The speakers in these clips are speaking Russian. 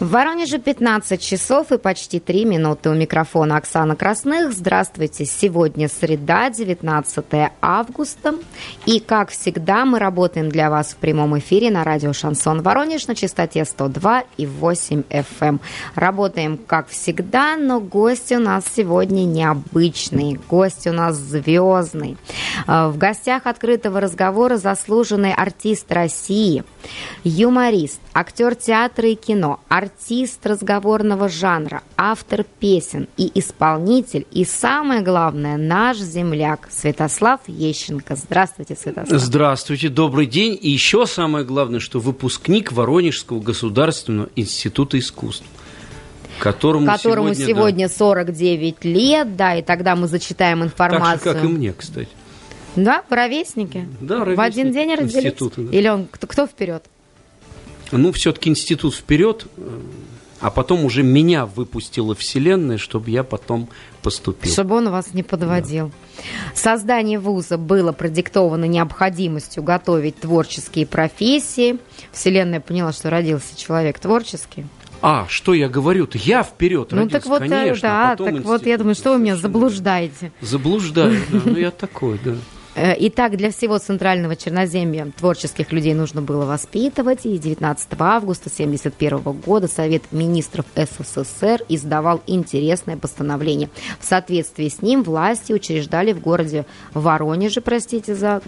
В Воронеже 15 часов и почти 3 минуты. У микрофона Оксана Красных. Здравствуйте. Сегодня среда, 19 августа. И, как всегда, мы работаем для вас в прямом эфире на радио «Шансон Воронеж» на частоте 102 и 8 FM. Эм. Работаем, как всегда, но гости у нас сегодня необычные. Гость у нас звездный. А, в гостях открытого разговора заслуженный артист России, юморист, актер театра и кино, артист разговорного жанра, автор песен и исполнитель, и самое главное, наш земляк Святослав Ещенко. Здравствуйте, Святослав. Здравствуйте, добрый день. И еще самое главное, что выпускник Воронежского государственного института искусств которому, которому сегодня, сегодня да. 49 лет, да, и тогда мы зачитаем информацию. Так же, как и мне, кстати. Да, в ровеснике. Да, ровесник В один день родились? Да. Или он, кто, кто вперед? Ну, все-таки институт вперед, а потом уже меня выпустила Вселенная, чтобы я потом поступил. Чтобы он вас не подводил. Да. Создание вуза было продиктовано необходимостью готовить творческие профессии. Вселенная поняла, что родился человек творческий. А, что я говорю-то? Я вперед ну, родился, так вот, э, конечно. Да, так институт. вот я думаю, что вы меня заблуждаете. Заблуждаю, да, ну я такой, да. Э, итак, для всего Центрального Черноземья творческих людей нужно было воспитывать, и 19 августа 1971 года Совет министров СССР издавал интересное постановление. В соответствии с ним власти учреждали в городе Воронеже, простите за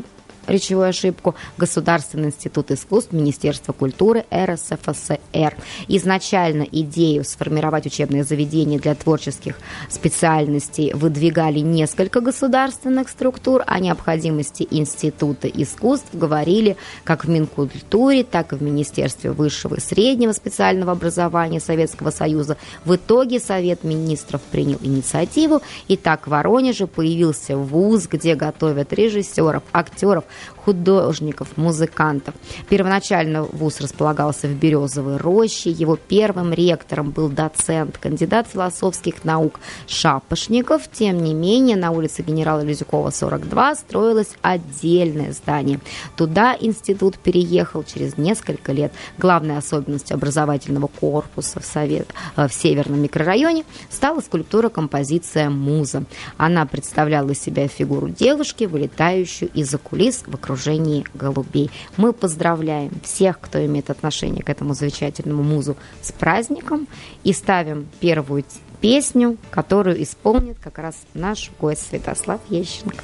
речевую ошибку, Государственный институт искусств Министерства культуры РСФСР. Изначально идею сформировать учебное заведение для творческих специальностей выдвигали несколько государственных структур, о необходимости Института искусств говорили как в Минкультуре, так и в Министерстве высшего и среднего специального образования Советского Союза. В итоге Совет министров принял инициативу, и так в Воронеже появился вуз, где готовят режиссеров, актеров, художников, музыкантов. Первоначально вуз располагался в Березовой роще. Его первым ректором был доцент, кандидат философских наук Шапошников. Тем не менее, на улице генерала Лизюкова, 42, строилось отдельное здание. Туда институт переехал через несколько лет. Главной особенностью образовательного корпуса в, Совет, э, в Северном микрорайоне стала скульптура-композиция «Муза». Она представляла из себя фигуру девушки, вылетающую из-за кулис в окружении голубей. Мы поздравляем всех, кто имеет отношение к этому замечательному музу с праздником и ставим первую песню, которую исполнит как раз наш гость Святослав Ещенко.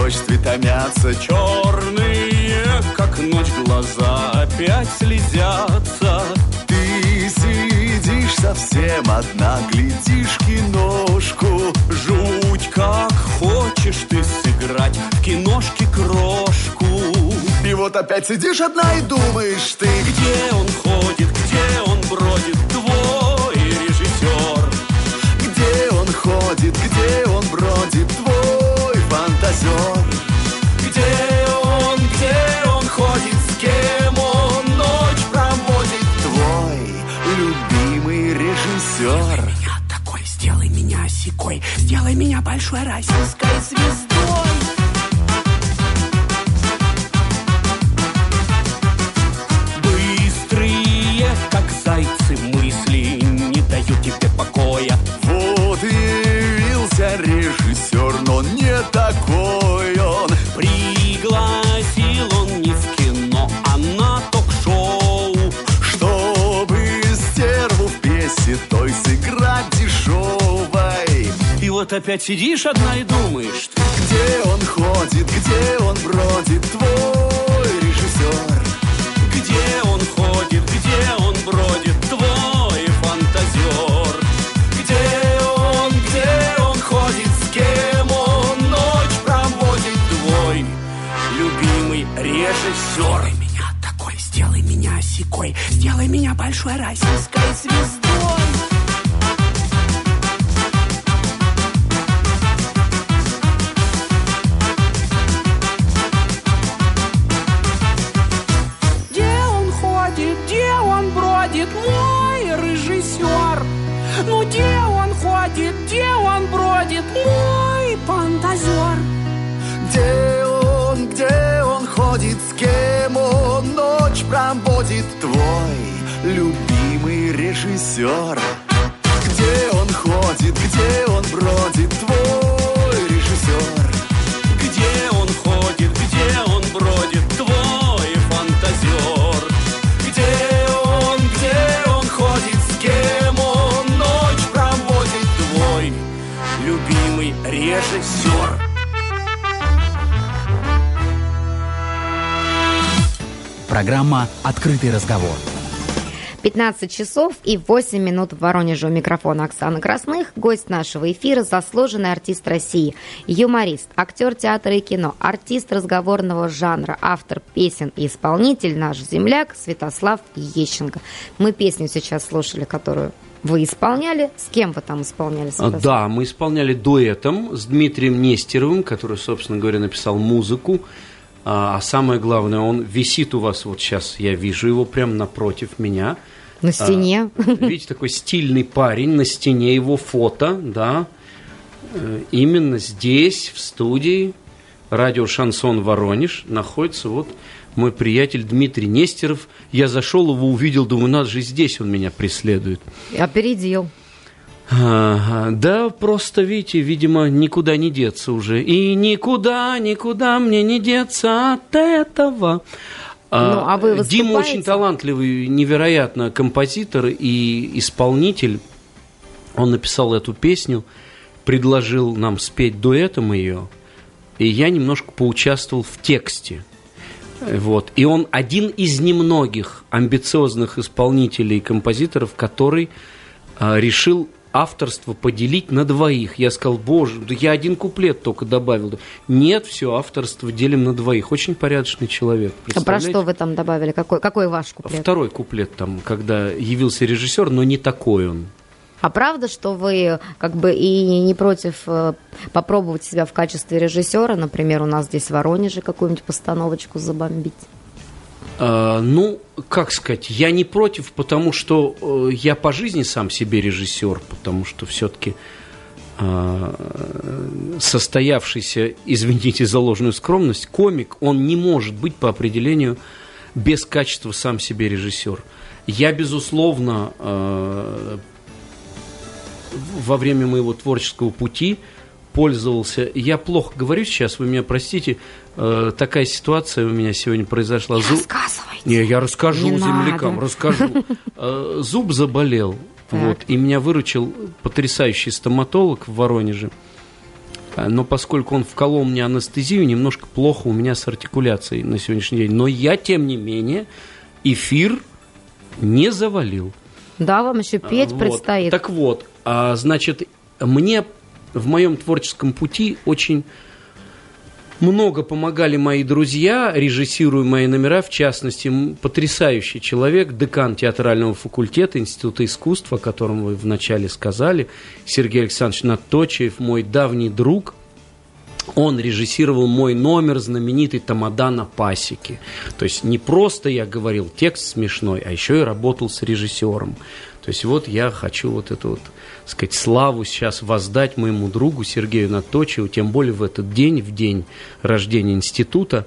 Одиночестве томятся Черные, как ночь, глаза опять слезятся. Ты сидишь совсем одна, глядишь киношку Жуть, как хочешь ты сыграть в киношке крошку. И вот опять сидишь одна и думаешь ты Где он ходит, большой российской звездой вот опять сидишь одна и думаешь Где он ходит, где он бродит, твой режиссер? Где он ходит, где он бродит, твой фантазер? Где он, где он ходит, с кем он ночь проводит Твой любимый режиссер? Сделай меня такой, сделай меня осекой Сделай меня большой российской звездой проводит твой любимый режиссер? Где он ходит, где он бродит, твой режиссер? Где он ходит, где он бродит, твой фантазер? Где он, где он ходит, с кем он ночь проводит, твой любимый режиссер? Программа «Открытый разговор». 15 часов и 8 минут в Воронеже у микрофона Оксана Красных. Гость нашего эфира – заслуженный артист России, юморист, актер театра и кино, артист разговорного жанра, автор песен и исполнитель наш земляк Святослав Ещенко. Мы песню сейчас слушали, которую вы исполняли. С кем вы там исполняли? А, Святослав? Да, мы исполняли дуэтом с Дмитрием Нестеровым, который, собственно говоря, написал музыку. А а самое главное, он висит у вас вот сейчас, я вижу его прямо напротив меня. На стене. А, видите, такой стильный парень, на стене его фото, да. Э, Именно здесь, в студии радио «Шансон Воронеж» находится вот мой приятель Дмитрий Нестеров. Я зашел его, увидел, думаю, надо же, здесь он меня преследует. Опередил. Да, просто, видите, видимо, никуда не деться уже. И никуда, никуда мне не деться от этого. Ну, а вы Дима выступаете? очень талантливый, невероятно композитор и исполнитель. Он написал эту песню, предложил нам спеть дуэтом ее, и я немножко поучаствовал в тексте. Вот. И он один из немногих амбициозных исполнителей и композиторов, который а, решил авторство поделить на двоих. Я сказал, боже, да я один куплет только добавил. Нет, все, авторство делим на двоих. Очень порядочный человек. А про что вы там добавили? Какой, какой ваш куплет? Второй куплет там, когда явился режиссер, но не такой он. А правда, что вы как бы и не против э, попробовать себя в качестве режиссера, например, у нас здесь в Воронеже какую-нибудь постановочку забомбить? А, ну, как сказать, я не против, потому что э, я по жизни сам себе режиссер, потому что все-таки состоявшийся, извините за ложную скромность, комик, он не может быть по определению без качества сам себе режиссер. Я, безусловно, э, во время моего творческого пути пользовался. Я плохо говорю сейчас, вы меня простите. Э, такая ситуация у меня сегодня произошла. Зу- Рассказывайте. Не, я расскажу Не землякам, надо. расскажу. Э, Зуб заболел, Так. вот, и меня выручил потрясающий стоматолог в Воронеже. А, Но поскольку он вколол мне анестезию, немножко плохо у меня с артикуляцией на сегодняшний день. Но я, тем не менее, эфир не завалил. Да, вам еще петь Вот. предстоит. Так вот, а, значит, мне в моем творческом пути очень много помогали мои друзья, режиссируя мои номера, в частности, потрясающий человек, декан театрального факультета Института искусств, о котором вы вначале сказали, Сергей Александрович Наточев, мой давний друг, он режиссировал мой номер знаменитый «Тамада на пасеке». То есть не просто я говорил текст смешной, а еще и работал с режиссером. То есть вот я хочу вот эту вот, сказать, славу сейчас воздать моему другу Сергею Наточеву, тем более в этот день, в день рождения института.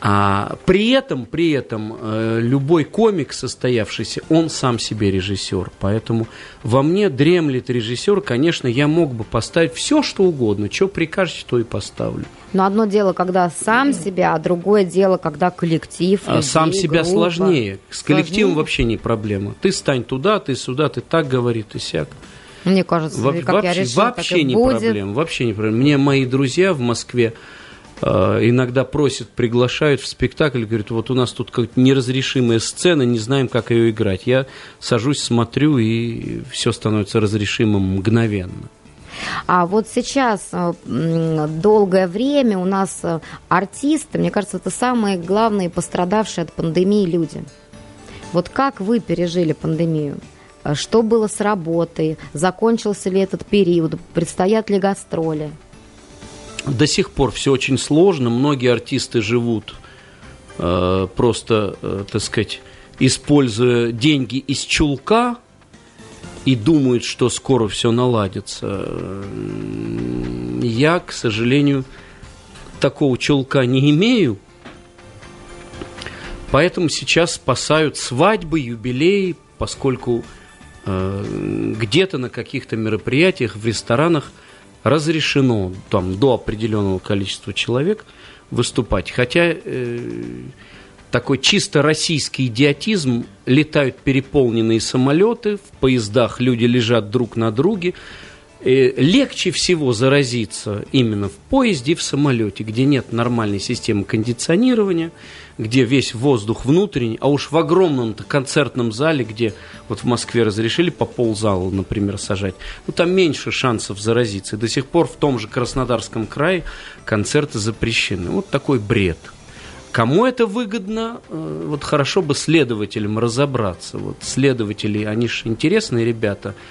А при этом, при этом э, любой комик состоявшийся, он сам себе режиссер. Поэтому во мне дремлет режиссер. Конечно, я мог бы поставить все, что угодно. Что прикажете, то и поставлю. Но одно дело, когда сам себя, а другое дело, когда коллектив. А людей, сам себя группа. сложнее. С коллективом Сложнее? вообще не проблема. Ты стань туда, ты сюда, ты так говори, ты сяк. Мне кажется, Во- как вообще я решила, вообще так и не будет. проблема. Вообще не проблема. Мне мои друзья в Москве иногда просят, приглашают в спектакль, говорят, вот у нас тут какая-то неразрешимая сцена, не знаем, как ее играть. Я сажусь, смотрю, и все становится разрешимым мгновенно. А вот сейчас э, долгое время у нас э, артисты, мне кажется, это самые главные пострадавшие от пандемии люди. Вот как вы пережили пандемию? Э, Что было с работой? Закончился ли этот период? Предстоят ли гастроли? До сих пор все очень сложно. Многие артисты живут э, просто, э, так сказать, используя деньги из чулка и думают, что скоро все наладится. Я, к сожалению, такого чулка не имею. Поэтому сейчас спасают свадьбы, юбилеи, поскольку э, где-то на каких-то мероприятиях, в ресторанах разрешено там до определенного количества человек выступать. Хотя э, такой чисто российский идиотизм, летают переполненные самолеты, в поездах люди лежат друг на друге, легче всего заразиться именно в поезде и в самолете, где нет нормальной системы кондиционирования, где весь воздух внутренний, а уж в огромном концертном зале, где вот в Москве разрешили по ползала, например, сажать, ну там меньше шансов заразиться. И до сих пор в том же Краснодарском крае концерты запрещены. Вот такой бред. Кому это выгодно? Э, вот хорошо бы следователям разобраться. Вот следователи, они же интересные ребята –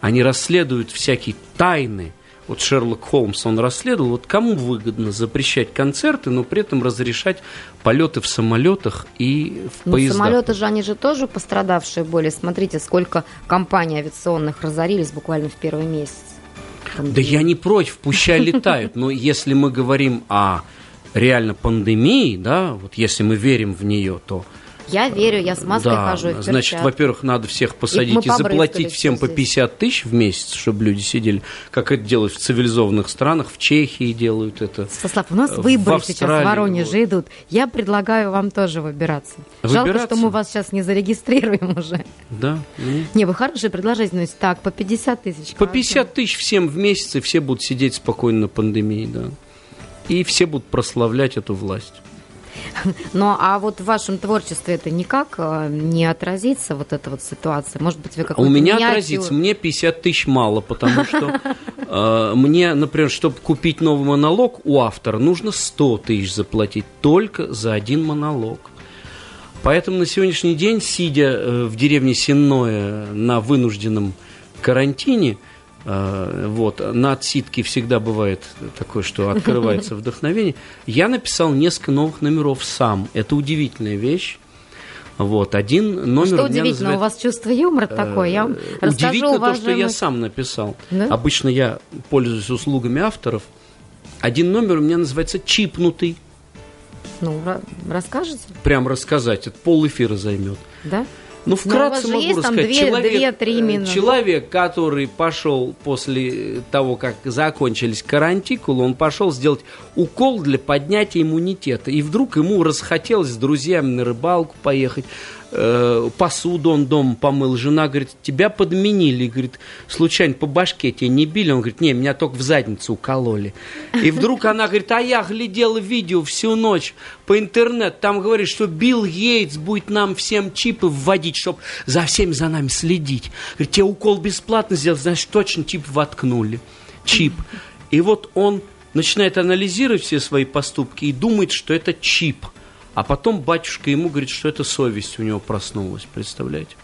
они расследуют всякие тайны. Вот Шерлок Холмс, он расследовал, вот кому выгодно запрещать концерты, но при этом разрешать полеты в самолетах и в но поездах. самолеты же, они же тоже пострадавшие были. Смотрите, сколько компаний авиационных разорились буквально в первый месяц. Да я не против, пущай летают, но если мы говорим о реально пандемии, да, вот если мы верим в нее, то я верю, я с маской да, хожу. И значит, во-первых, надо всех посадить и, и заплатить всем по 50 тысяч в месяц, чтобы люди сидели, как это делают в цивилизованных странах, в Чехии делают это. Сослав, у нас выборы сейчас в Воронеже идут. Я предлагаю вам тоже выбираться. выбираться. Жалко, что мы вас сейчас не зарегистрируем уже. Да. Мне. Не, вы хорошая предложительность. Так, по 50 тысяч. По 50 тысяч всем в месяц, и все будут сидеть спокойно на пандемии, да. И все будут прославлять эту власть. Ну, а вот в вашем творчестве это никак э, не отразится, вот эта вот ситуация? Может быть, вы как-то... У меня миниатюр... отразится. Мне 50 тысяч мало, потому что э, мне, например, чтобы купить новый монолог у автора, нужно 100 тысяч заплатить только за один монолог. Поэтому на сегодняшний день, сидя э, в деревне Сенное на вынужденном карантине, вот, на отсидке всегда бывает такое, что открывается вдохновение. Я написал несколько новых номеров сам. Это удивительная вещь. Вот, один номер Что удивительно, называет... у вас чувство юмора э, такое, я вам расскажу, Удивительно уважаемый... то, что я сам написал. Да? Обычно я пользуюсь услугами авторов. Один номер у меня называется «Чипнутый». Ну, расскажете? Прям рассказать, это пол эфира займет. Да? Ну, вкратце могу есть рассказать. Две, человек, две, три минуты. человек, который пошел после того, как закончились карантикулы, он пошел сделать укол для поднятия иммунитета. И вдруг ему расхотелось с друзьями на рыбалку поехать э, посуду он дома помыл. Жена говорит, тебя подменили. Говорит, случайно по башке тебя не били? Он говорит, не, меня только в задницу укололи. И вдруг она говорит, а я глядела видео всю ночь по интернету. Там говорит, что Билл Йейтс будет нам всем чипы вводить, чтобы за всеми за нами следить. Говорит, тебе укол бесплатно сделать, значит, точно чип воткнули. Чип. И вот он начинает анализировать все свои поступки и думает, что это чип – а потом батюшка ему говорит, что это совесть у него проснулась, представляете?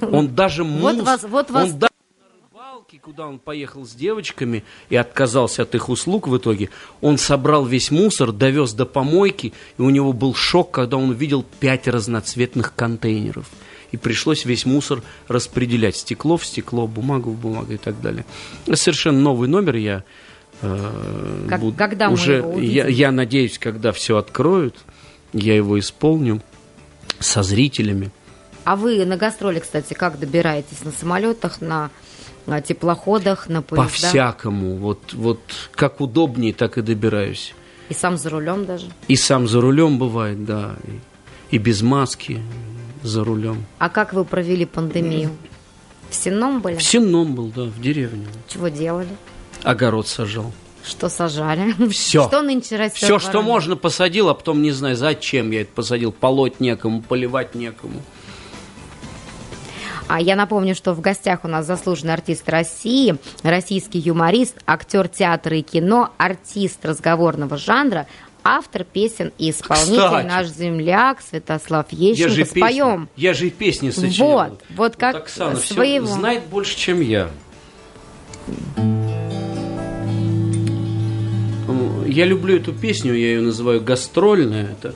Он даже мус, вот вас, вот вас... он даже на рыбалке, куда он поехал с девочками и отказался от их услуг в итоге, он собрал весь мусор, довез до помойки, и у него был шок, когда он увидел пять разноцветных контейнеров. И пришлось весь мусор распределять. Стекло в стекло, бумагу в бумагу и так далее. Совершенно новый номер я э, как, буд... когда уже, я, я надеюсь, когда все откроют, я его исполню со зрителями. А вы на гастроли, кстати, как добираетесь? На самолетах, на, на теплоходах, на поездах? По-всякому. Вот, вот как удобнее, так и добираюсь. И сам за рулем даже? И сам за рулем бывает, да. И, и без маски за рулем. А как вы провели пандемию? В Сенном были? В Сенном был, да, в деревне. Чего делали? Огород сажал. Что сажали? Все. Что нынче растет? Все, что можно, посадил, а потом не знаю, зачем я это посадил. Полоть некому, поливать некому. А я напомню, что в гостях у нас заслуженный артист России, российский юморист, актер театра и кино, артист разговорного жанра, автор песен и исполнитель Кстати, наш земляк Святослав Ещенко. Я же Споем. Песни, я же и песни сочинял. Вот, вот как вот Оксана своего. знает больше, чем я. Я люблю эту песню, я ее называю гастрольная. Это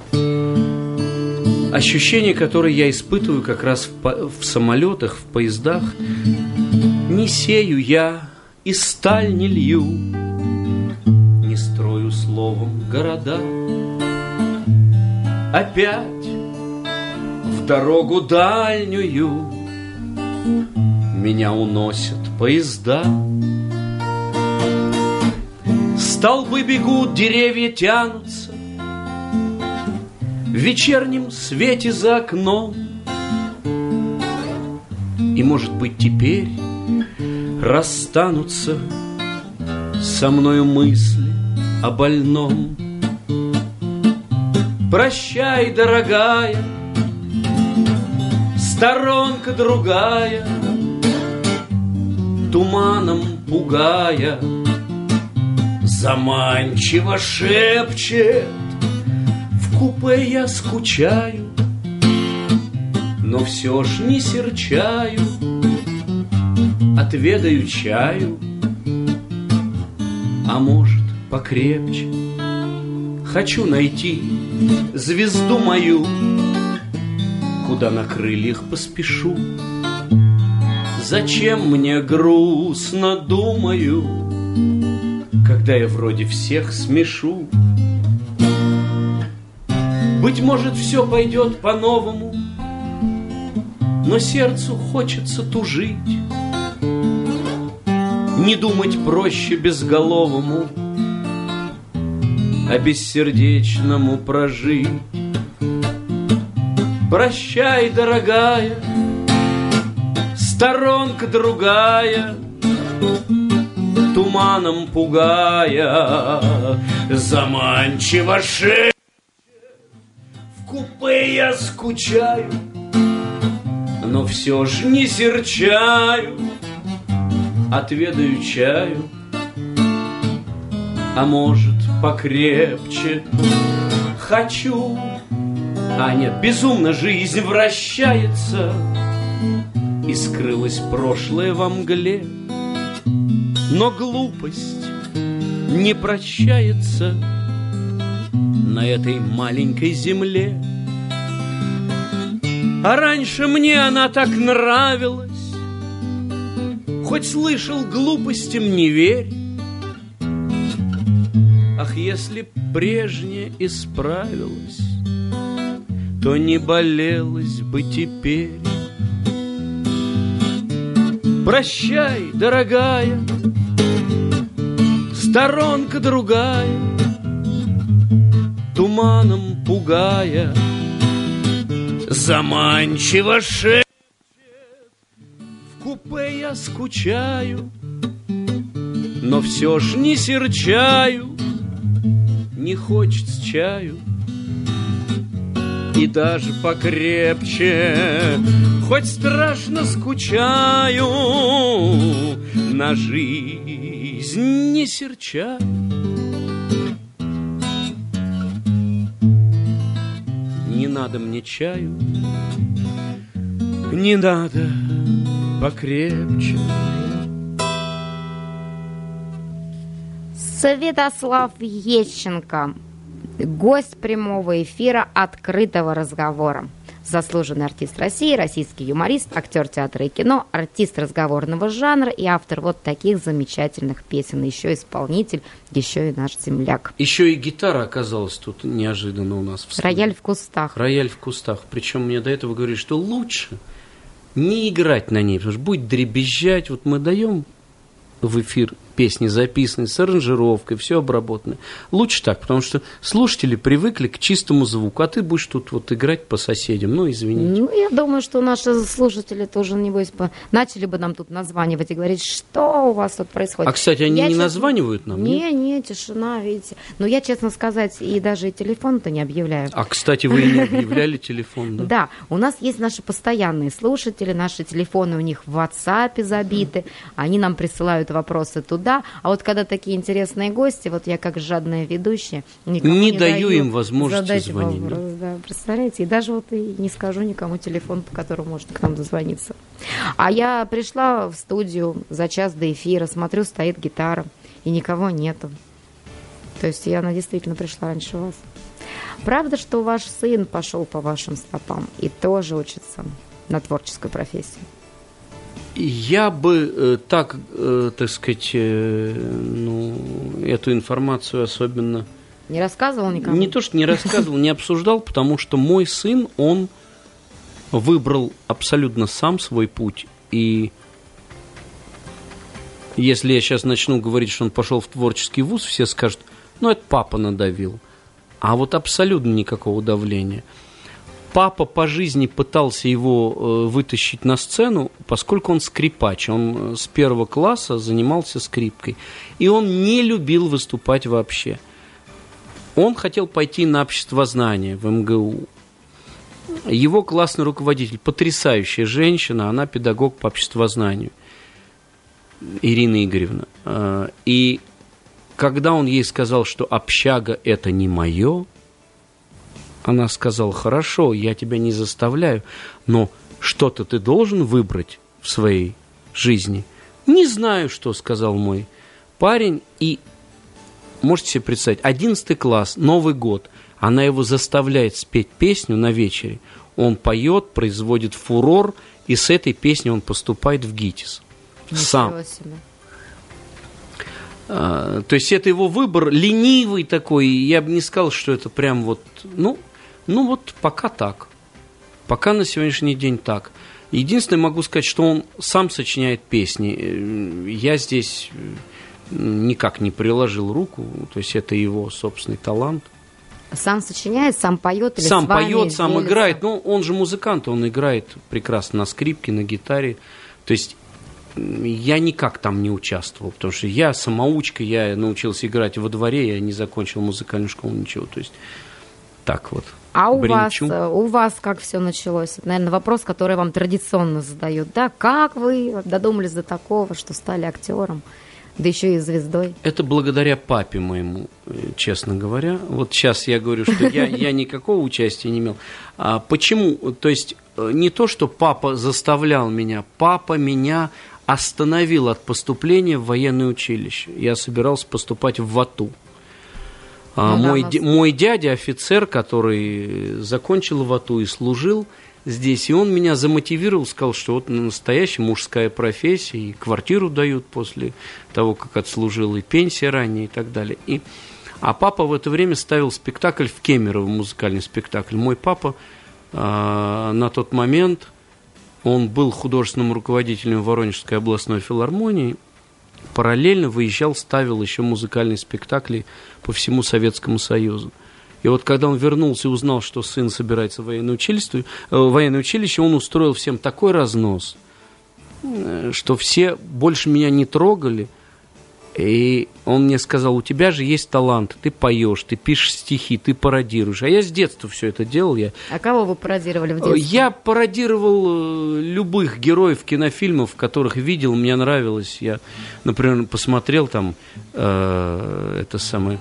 ощущение, которое я испытываю как раз в, в самолетах, в поездах. Не сею я и сталь не лью, не строю словом города. Опять в дорогу дальнюю меня уносят поезда. Столбы бегут, деревья тянутся, В вечернем свете за окном. И, может быть, теперь расстанутся Со мною мысли о больном. Прощай, дорогая, сторонка другая, Туманом пугая, Заманчиво шепчет, В купе я скучаю, Но все ж не серчаю, Отведаю чаю, А может покрепче. Хочу найти звезду мою, Куда на крыльях поспешу. Зачем мне грустно, думаю, Когда я вроде всех смешу? Быть может, все пойдет по-новому, Но сердцу хочется тужить. Не думать проще безголовому, А бессердечному прожить. Прощай, дорогая, сторонка другая, Туманом пугая, заманчиво шепчет. В купе я скучаю, но все ж не серчаю, Отведаю чаю, а может покрепче. Хочу, а нет, безумно жизнь вращается. И скрылось прошлое во мгле Но глупость не прощается На этой маленькой земле. А раньше мне она так нравилась Хоть слышал глупостям не верь. Ах, если прежнее исправилось То не болелось бы теперь. Прощай, дорогая Сторонка другая Туманом пугая Заманчиво шепчет. В купе я скучаю Но все ж не серчаю Не хочется чаю. И даже покрепче, хоть страшно скучаю, на жизнь не серчаю. Не надо мне чаю, не надо покрепче. Святослав Ещенко, гость прямого эфира открытого разговора. Заслуженный артист России, российский юморист, актер театра и кино, артист разговорного жанра и автор вот таких замечательных песен. Еще исполнитель, еще и наш земляк. Еще и гитара оказалась тут неожиданно у нас в студии. Рояль в кустах. Рояль в кустах. Причем мне до этого говорили, что лучше не играть на ней, потому что будет дребезжать. Вот мы даем в эфир песни записанные с аранжировкой, все обработано. Лучше так, потому что слушатели привыкли к чистому звуку, а ты будешь тут вот играть по соседям. Ну, извините. Ну, я думаю, что наши слушатели тоже, небось, по... начали бы нам тут названивать и говорить, что у вас тут происходит. А, кстати, они Я не честно- названивают нам? нет? Не, не, тишина, видите. Но я, честно сказать, и даже и телефон-то не объявляю. А, кстати, вы не объявляли телефон, да? Да, у нас есть наши постоянные слушатели, наши телефоны у них в WhatsApp забиты, они нам присылают вопросы туда, а вот когда такие интересные гости, вот я как жадная ведущая, никому Не не, даю им возможности звонить, вопрос, да, представляете, и даже вот и не скажу никому телефон, по которому можно к нам дозвониться. А я пришла в студию за час до эфира, смотрю, стоит гитара, и никого нету. То есть я она действительно пришла раньше вас. Правда, что ваш сын пошел по вашим стопам и тоже учится на творческой профессии? Я бы э, так, э, так сказать, э, ну, эту информацию особенно Не рассказывал никому? не то, что не рассказывал, не обсуждал, потому что мой сын, он выбрал абсолютно сам свой путь. И Если я сейчас начну говорить, что он пошел в творческий вуз, все скажут, ну, это папа надавил. А вот абсолютно никакого давления. Папа по жизни пытался его э, вытащить на сцену, поскольку он скрипач. Он э, с первого класса занимался скрипкой. И он не любил выступать вообще. Он хотел пойти на обществознание в МГУ. Его классный руководитель, потрясающая женщина, она педагог по обществознанию. Ирина Игоревна. Э, И когда он ей сказал, что общага – это не мое, она сказала, хорошо, я тебя не заставляю, но что-то ты должен выбрать в своей жизни. Не знаю, что сказал мой парень, и можете себе представить, 11 класс, Новый год, она его заставляет спеть песню на вечере, он поет, производит фурор, и с этой песней он поступает в ГИТИС. Сам. Ничего себе. А, то есть это его выбор ленивый такой. Я бы не сказал, что это прям вот, ну, ну вот пока так. Пока на сегодняшний день так. Единственное, могу сказать, что он сам сочиняет песни. Э, Я здесь никак не приложил руку. То есть это его собственный талант. Сам сочиняет, сам поет или сам поет, сам делится? играет. Ну, он же музыкант, он играет прекрасно на скрипке, на гитаре. То есть я никак там не участвовал, потому что я самоучка, я научился играть во дворе, я не закончил музыкальную школу, ничего. То есть так вот. А у вас, бренчу. э, у вас как все началось? Это, наверное, вопрос, который вам традиционно задают. Да, как вы додумались до такого, что стали актером, да еще и звездой? Это благодаря папе моему, э, честно говоря. Вот сейчас я говорю, что я, я никакого участия не имел. А почему? То есть э, не то, что папа заставлял меня, папа меня остановил от поступления в военное училище. Я собирался поступать в ВАТУ. А Ну да, мой, нас- ди- мой дядя офицер, который закончил ВАТУ и служил здесь, и он меня замотивировал, сказал, что вот настоящая мужская профессия, и квартиру дают после того, как отслужил, и пенсия ранее, и так далее. И, а папа в это время ставил спектакль в Кемерово, музыкальный спектакль. Мой папа а, на тот момент, он был художественным руководителем Воронежской областной филармонии, параллельно выезжал, ставил еще музыкальные спектакли по всему Советскому Союзу. И вот когда он вернулся и узнал, что сын собирается в военное училище, э, в военное училище он устроил всем такой разнос, э, что все больше меня не трогали. И он мне сказал, у тебя же есть талант, ты поешь, ты пишешь стихи, ты пародируешь. А я с детства все это делал. Я А кого вы пародировали в детстве? я пародировал э, любых героев кинофильмов, которых видел, мне нравилось. Я, например, посмотрел там э, это самое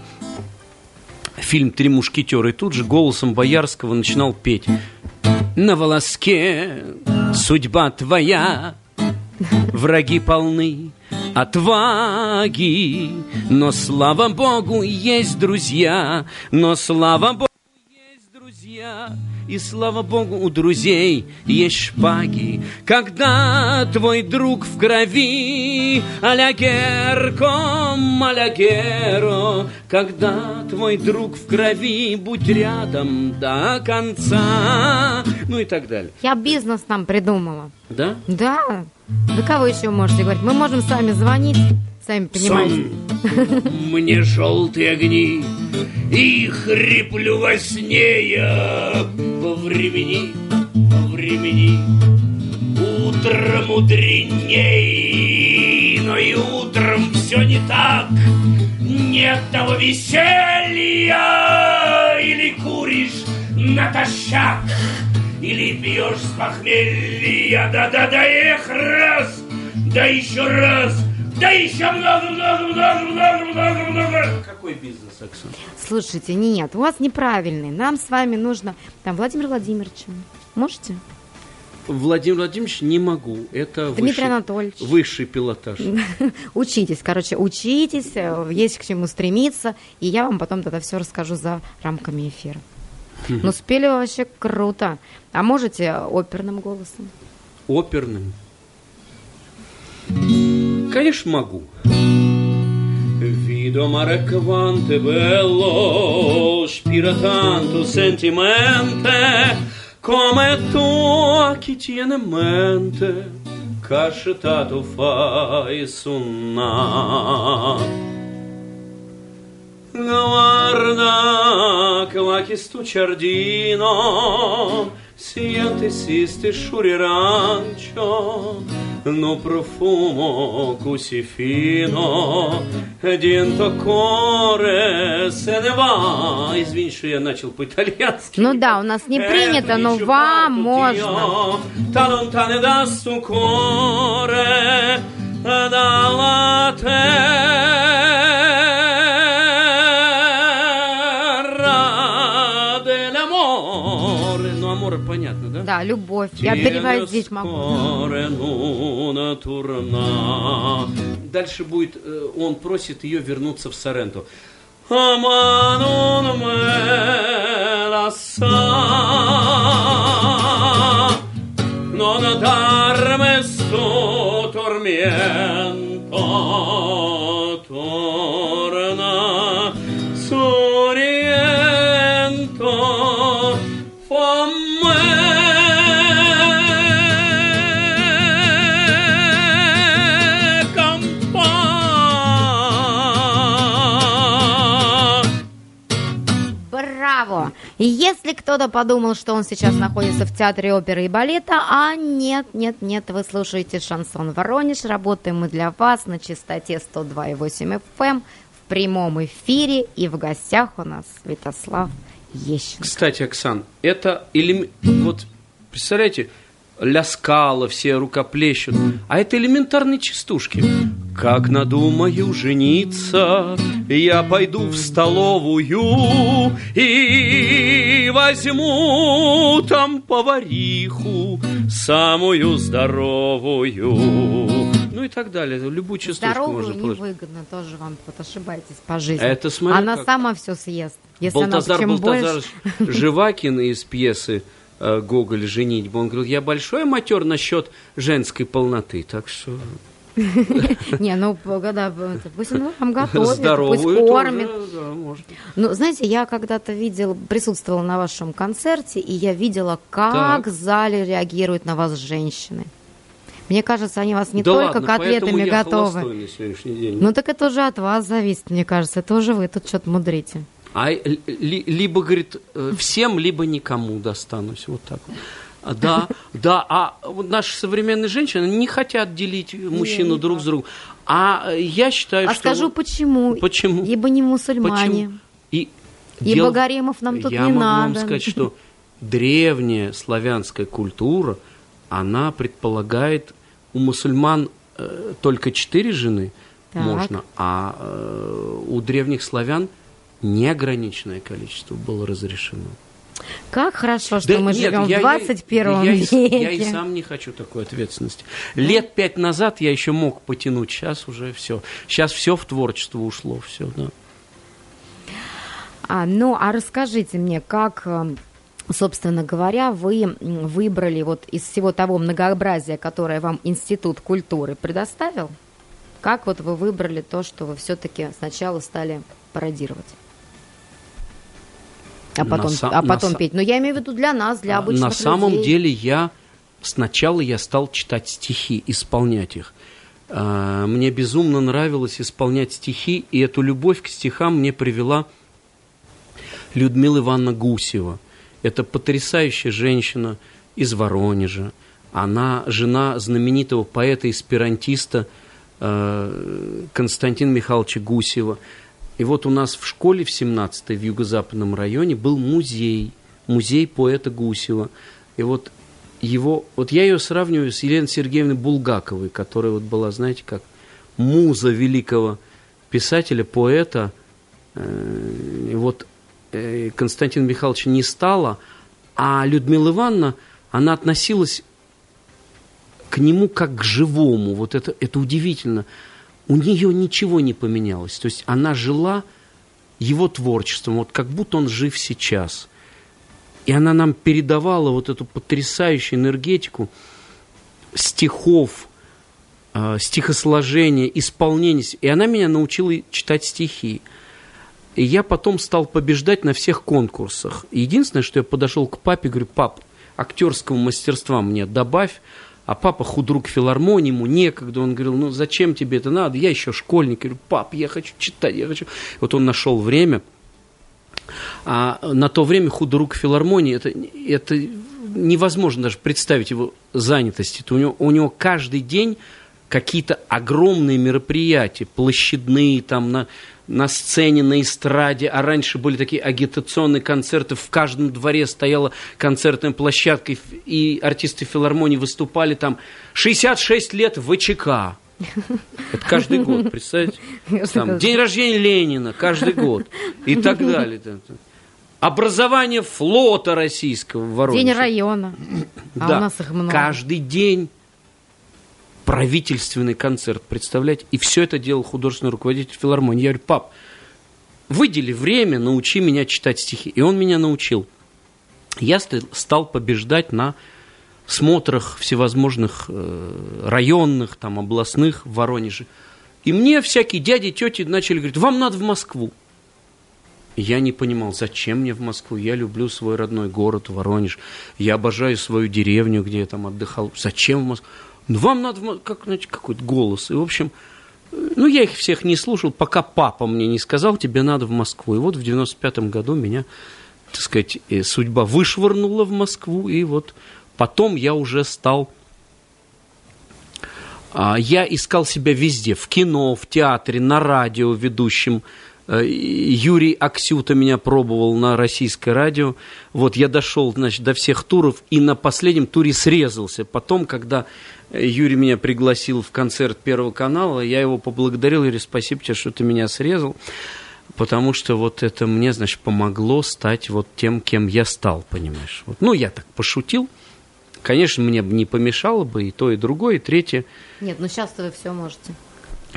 фильм «Три мушкетера», и тут же голосом Боярского начинал петь. На волоске судьба твоя, враги полны отваги, но слава Богу есть друзья, но слава Богу есть друзья, и слава богу, у друзей есть шпаги. Когда твой друг в крови, алягерком, алягеро, когда твой друг в крови, будь рядом до конца, ну и так далее. Я бизнес нам придумала. Да? Да. Вы кого еще можете говорить? Мы можем с вами звонить, сами понимаете. Сон, мне желтые огни, и хриплю во сне я во времени, во времени. Утром мудреней, но и утром все не так. Нет того веселья, или куришь натощак, или пьешь с похмелья, да-да-да, эх, раз, да еще раз, да еще много, много, много, много, много, много. Какой бизнес, Оксана? Слушайте, нет, у вас неправильный. Нам с вами нужно... Там, Владимир Владимирович, можете? Владимир Владимирович, не могу. Это Дмитрий высший, Анатольевич. высший пилотаж. Учитесь, короче, учитесь, э, есть к чему стремиться, и я вам потом тогда все расскажу за рамками эфира. Ну, спели вы вообще круто. А можете оперным голосом? Оперным. Конечно, могу. Vido mare quante bello, spira tanto sentimente, come tu chi tiene in mente Кашетату файсуна. Guarda che sto giardino siente siste rancio no profumo così fino dentro cuore se ne va Извини, что я начал по-итальянски. Ну да, у нас не принято, но вам можно. Lontane da sto cuore dalla terra да? Любовь. Я переводить могу. Дальше будет, э, он просит ее вернуться в Соренто. Non me la sa, non darme И если кто-то подумал, что он сейчас находится в театре оперы и балета, а нет, нет, нет, вы слушаете «Шансон Воронеж», работаем мы для вас на частоте 102,8 FM в прямом эфире, и в гостях у нас Святослав Ещенко. Кстати, Оксан, это элем... вот представляете, ля скала, все рукоплещут, а это элементарные частушки. Как надумаю жениться, я пойду в столовую и возьму там повариху, самую здоровую. Ну и так далее. Любую частушку Здоровую можно положить. невыгодно, тоже вам вот ошибаетесь по жизни. Это смотри Она как. сама все съест. Если Балтазар она чем Балтазарович больше... Живакин из пьесы э, Гоголь «Женитьба», он говорил, я большой матер насчет женской полноты, так что Не, ну, когда это, пусть он вам готовит, пусть кормит. Ну, знаете, я когда-то видела, присутствовала на вашем концерте, и я видела, как в зале реагируют на вас женщины. Мне кажется, они вас не да только ладно, котлетами готовы. Ну, так это уже от вас зависит, мне кажется. Это уже вы тут что-то мудрите. А ли- ли- либо, говорит, э, всем, либо никому достанусь. Вот так вот. А, Да, да, а вот наши современные женщины не хотят делить мужчину друг с другом. А э, я считаю, а что... скажу, вот- почему. Почему? Ибо не мусульмане. Почему? И, И дело- богоремов нам тут я не могу надо. вам сказать, что древняя славянская культура, она предполагает у мусульман э, только четыре жены Так. можно, а э, у древних славян неограниченное количество было разрешено. Как хорошо, что Да мы нет, живем я- в 21 я, и- веке. Я и сам не хочу такой ответственности. Лет пять назад я еще мог потянуть, сейчас уже все. Сейчас все в творчество ушло, все, да. А, ну, а расскажите мне, как, э, собственно говоря, вы выбрали вот из всего того многообразия, которое вам Институт культуры предоставил, как вот вы выбрали то, что вы все-таки сначала стали пародировать? А На потом, а на потом са- петь. Но я имею в виду для нас, для обычных На самом людей. деле я сначала я стал читать стихи, исполнять их. А, Мне безумно нравилось исполнять стихи, и эту любовь к стихам мне привела Людмила Ивановна Гусева. Это потрясающая женщина из Воронежа. Она жена знаменитого поэта-эсперантиста э, Константина Михайловича Гусева. И вот у нас в школе в 17-й в юго-западном районе был музей, музей поэта Гусева. И вот его, вот я ее сравниваю с Еленой Сергеевной Булгаковой, которая вот была, знаете, как муза великого писателя, поэта. Э, И вот э, Константина Михайловича не стало, а Людмила Ивановна, она относилась к нему как к живому. Вот это, это удивительно. У нее ничего не поменялось. То есть она жила его творчеством, вот как будто он жив сейчас. И она нам передавала вот эту потрясающую энергетику стихов, э, стихосложения, исполнения. И она меня научила читать стихи. И я потом стал побеждать на всех конкурсах. И единственное, что я подошел к папе, говорю, пап, актерского мастерства мне добавь, А папа худрук филармонии, ему некогда. Он говорил, ну зачем тебе это надо? Я еще школьник. Я говорю, пап, я хочу читать, я хочу. Вот он нашел время. А на то время худрук филармонии, это, это невозможно даже представить его занятость. Это у, него, у него каждый день какие-то огромные мероприятия, площадные, там на, на сцене, на эстраде, а раньше были такие агитационные концерты, в каждом дворе стояла концертная площадка, и артисты филармонии выступали там 66 лет ВЧК. Это каждый год, представьте? Там, день рождения Ленина каждый год и так далее. Образование флота российского в Воронеже. День района. А да. у нас их много. Каждый день правительственный концерт, представляете? И все это делал художественный руководитель филармонии. Я говорю, пап, выдели время, научи меня читать стихи. И он меня научил. Я стал побеждать на смотрах всевозможных э, районных, там, областных в Воронеже. И мне всякие дяди, тети начали говорить, вам надо в Москву. Я не понимал, зачем мне в Москву. Я люблю свой родной город, Воронеж. Я обожаю свою деревню, где я там отдыхал. Зачем в Москву? Ну, вам надо, как, значит, какой-то голос. И, в общем, ну, я их всех не слушал, пока папа мне не сказал, тебе надо в Москву. И вот в 95-м году меня, так сказать, э, судьба вышвырнула в Москву. И вот потом я уже стал... а, Я искал себя везде, в кино, в театре, на радио ведущим. Э, Юрий Аксюта меня пробовал на российское радио. Вот я дошел, значит, до всех туров и на последнем туре срезался. Потом, когда э, Юрий меня пригласил в концерт Первого канала, я его поблагодарил, Юрий, спасибо тебе, что ты меня срезал. Потому что вот это мне, значит, помогло стать вот тем, кем я стал, понимаешь. Вот. Ну, я так пошутил. Конечно, мне не помешало бы и то, и другое, и третье Нет, ну сейчас вы все можете.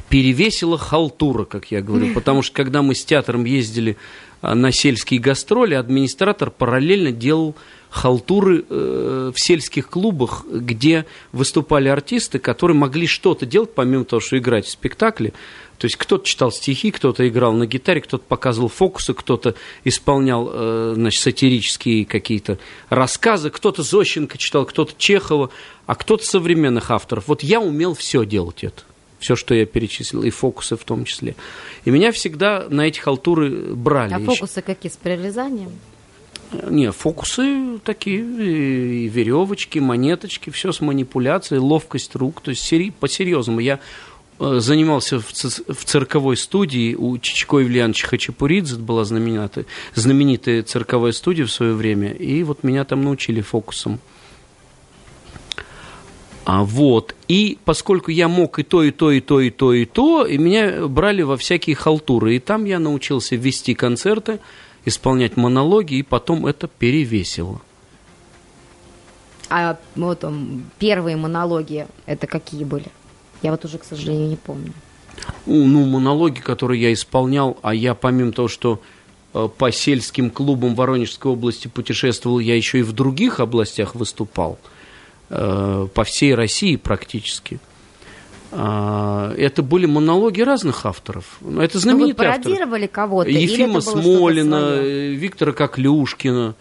Перевесила халтура, как я говорю. Потому что когда мы с театром ездили а, на сельские гастроли, администратор параллельно делал халтуры э, в сельских клубах, где выступали артисты, которые могли что-то делать, помимо того, что играть в спектакле. То есть кто-то читал стихи, кто-то играл на гитаре, кто-то показывал фокусы, кто-то исполнял э, значит, сатирические какие-то рассказы, кто-то Зощенко читал, кто-то Чехова, а кто-то современных авторов. Вот я умел все делать это все, что я перечислил, и фокусы в том числе. И меня всегда на эти халтуры брали. А фокусы какие с прорезанием? Не, фокусы такие, и веревочки, монеточки, все с манипуляцией, ловкость рук, то есть сери- по-серьезному. Я э, занимался в, в цирковой студии у Чичко Евлеяновича Хачапуридзе, это была знаменитая, знаменитая цирковая студия в свое время, и вот меня там научили фокусам. А вот, и поскольку я мог и то, и то, и то, и то, и то, и меня брали во всякие халтуры, и там я научился вести концерты, исполнять монологи, и потом это перевесило. А вот первые монологи, это какие были? Я вот уже, к сожалению, не помню. Ну, монологи, которые я исполнял, а я помимо того, что э, по сельским клубам Воронежской области путешествовал, я еще и в других областях выступал, по всей России практически. А, Это были монологи разных авторов. Ну, Это Ну, вы знаменитые авторы. пародировали кого-то? Ефима Смолина, э, Виктора Коклюшкина,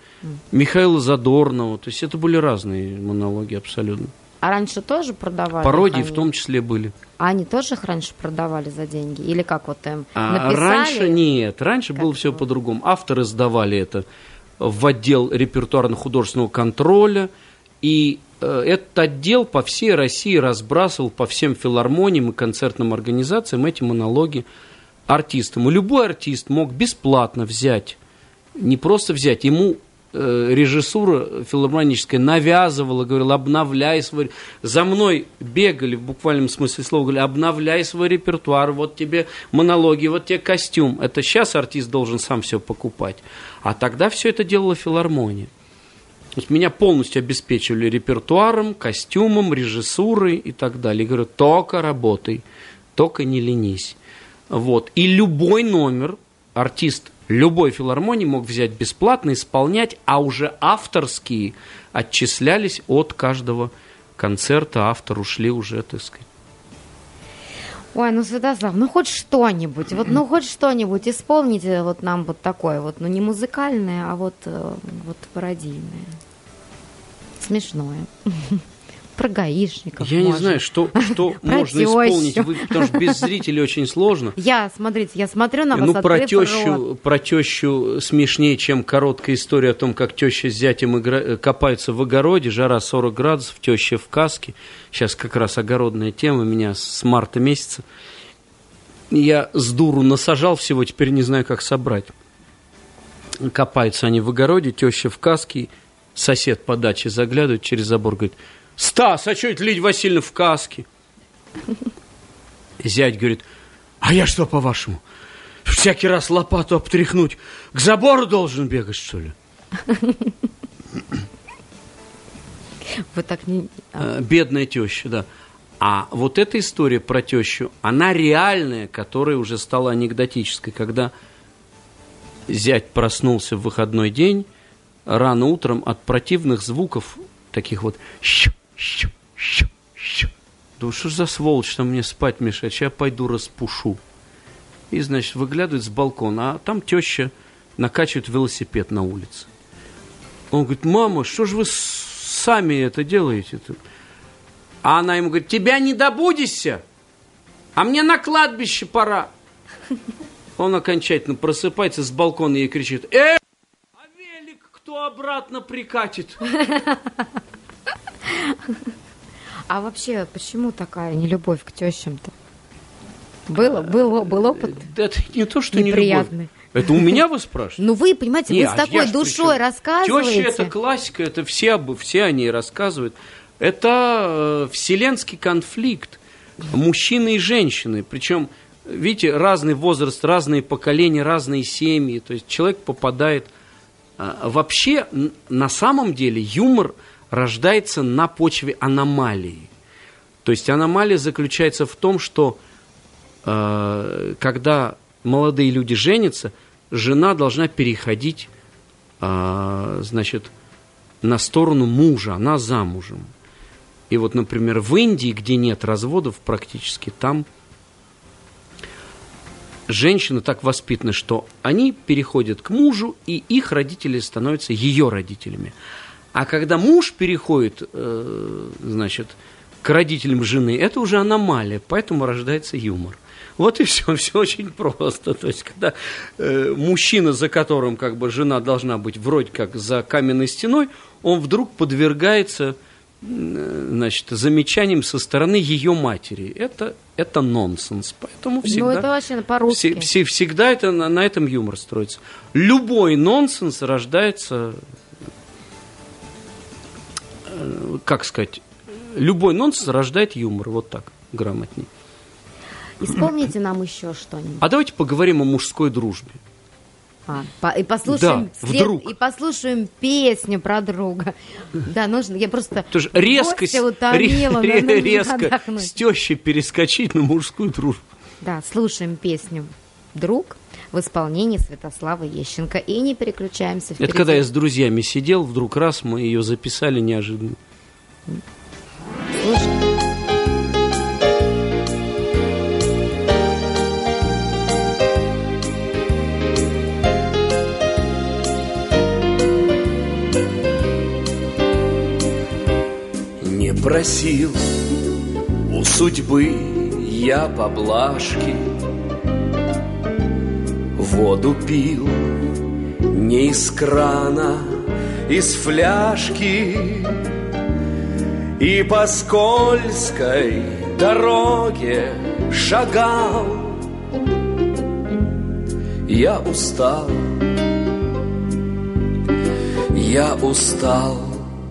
Михаила Задорнова. То есть это были разные монологи абсолютно. А раньше тоже продавали? Пародии в том числе были. А они тоже их раньше продавали за деньги? Или как вот им А написали? раньше нет, раньше Как было все по-другому. Авторы сдавали это в отдел репертуарно-художественного контроля, и э, этот отдел по всей России разбрасывал по всем филармониям и концертным организациям эти монологи артистам. И любой артист мог бесплатно взять, не просто взять, ему э, режиссура филармоническая навязывала, говорила, обновляй свой... За мной бегали, в буквальном смысле слова, говорили, обновляй свой репертуар, вот тебе монологи, вот тебе костюм. Это сейчас артист должен сам все покупать. А тогда все это делала филармония. То есть меня полностью обеспечивали репертуаром, костюмом, режиссурой и так далее. И говорю, только работай, только не ленись. Вот. И любой номер артист любой филармонии мог взять бесплатно, исполнять, а уже авторские отчислялись от каждого концерта. Автору шли уже, так сказать. Ой, ну, Святослав, ну хоть что-нибудь, вот, ну хоть что-нибудь исполните вот нам вот такое вот, ну не музыкальное, а вот, э, вот пародийное. Смешное. про гаишников. Я не можно. знаю, что, что можно исполнить, вы- потому что без зрителей очень сложно. Я, смотрите, я смотрю на вас, Ну, про тещу, про тещу смешнее, чем короткая история о том, как теща с зятем игра- э, копаются в огороде, жара 40 градусов, теща в каске. Сейчас как раз огородная тема меня с марта месяца. Я с дуру насажал всего, теперь не знаю, как собрать. Копаются они в огороде, теща в каске, сосед по даче заглядывает через забор, говорит, Стас, а что это Лидия Васильевна в каске? Зять говорит, а я что, по-вашему, всякий раз лопату обтряхнуть, к забору должен бегать, что ли? Вы так не... Э, Бедная теща, да. А вот эта история про тещу, она реальная, которая уже стала анекдотической, когда зять проснулся в выходной день, рано утром от противных звуков, таких вот щу, щу, что ж за сволочь там мне спать сейчас я пойду распушу. И, значит, выглядывает с балкона, а там теща накачивает велосипед на улице. Он говорит, мама, что же вы сами это делаете-то? А она ему говорит, тебя не добудешься, а мне на кладбище пора. Он окончательно просыпается с балкона и кричит, э, а велик кто обратно прикатит? А вообще, почему такая нелюбовь к тещам-то? Было, был, был опыт? Да Это не то, что не. Неприятный. Это у меня вы спрашиваете? Ну вы, понимаете, Не, вы с а такой душой рассказываете. Теща это классика, это все, все о ней рассказывают. Это э, вселенский конфликт мужчины и женщины. Причем, видите, разный возраст, разные поколения, разные семьи. То есть человек попадает... а, Вообще, на самом деле, юмор рождается на почве аномалии. То есть аномалия заключается в том, что э, когда молодые люди женятся, жена должна переходить, э, значит, на сторону мужа, она замужем. И вот, например, в Индии, где нет разводов практически, там женщины так воспитаны, что они переходят к мужу, и их родители становятся ее родителями. А когда муж переходит, э, значит, к родителям жены, это уже аномалия, поэтому рождается юмор. Вот и все, все очень просто. То есть, когда э, мужчина, за которым как бы жена должна быть вроде как за каменной стеной, он вдруг подвергается э, значит, замечаниям со стороны ее матери. Это, это нонсенс. Поэтому всегда... Ну это вообще по-русски. Все- все- всегда это, на, на этом юмор строится. Любой нонсенс рождается, как сказать, любой нонсенс рождает юмор, вот так, грамотней. Исполните нам еще что-нибудь. А давайте поговорим о мужской дружбе. А, по- и послушаем Да, вдруг. и послушаем песню про друга. Да, нужно. Я просто что резко, утомила, ре- надо резко отдохнуть. с тещей перескочить на мужскую дружбу. Да, слушаем песню «Друг» в исполнении Святослава Ещенко. И не переключаемся Это впереди. когда я с друзьями сидел, вдруг раз мы ее записали неожиданно. Слушаем. Не просил у судьбы я поблажки Воду пил не из крана, из фляжки. И по скользкой дороге шагал. Я устал. Я устал,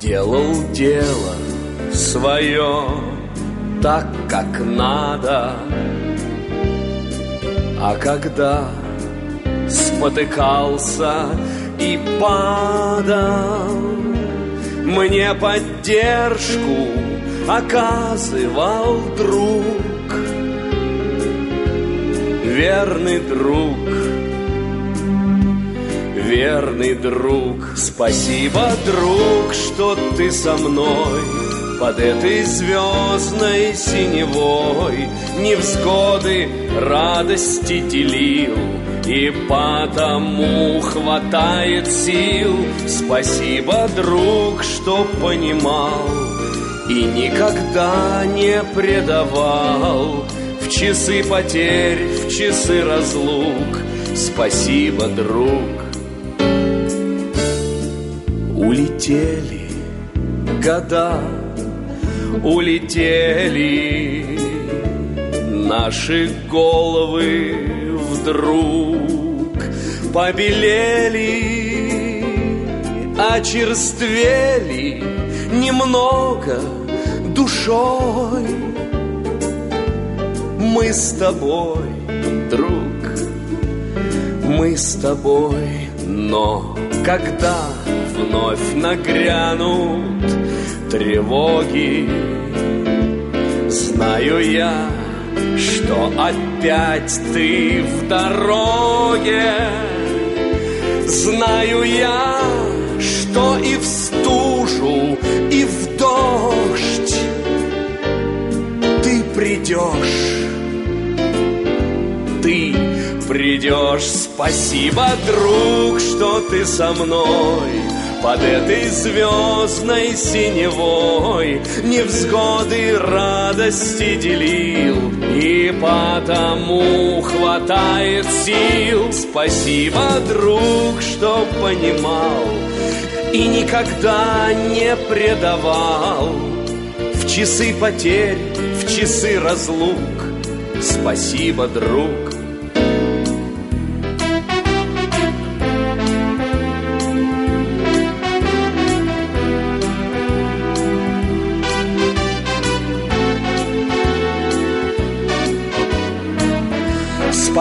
делал дело свое так, как надо. А когда спотыкался и падал, мне поддержку оказывал друг, верный друг. Верный друг, спасибо, друг, что ты со мной под этой звездной синевой. Невзгоды радости делил И потому хватает сил. Спасибо, друг, что понимал И никогда не предавал. В часы потерь, в часы разлук. Спасибо, друг. Улетели года Улетели наши головы вдруг Побелели, очерствели немного душой. Мы с тобой, друг, мы с тобой Но когда вновь нагрянут тревоги Знаю я, что опять ты в дороге. Знаю я, что и в стужу, и в дождь Ты придешь. Ты придешь. Спасибо, друг, что ты со мной Под этой звездной синевой Невзгоды радости делил. И потому хватает сил. Спасибо, друг, что понимал И никогда не предавал. В часы потерь, в часы разлук. Спасибо, друг.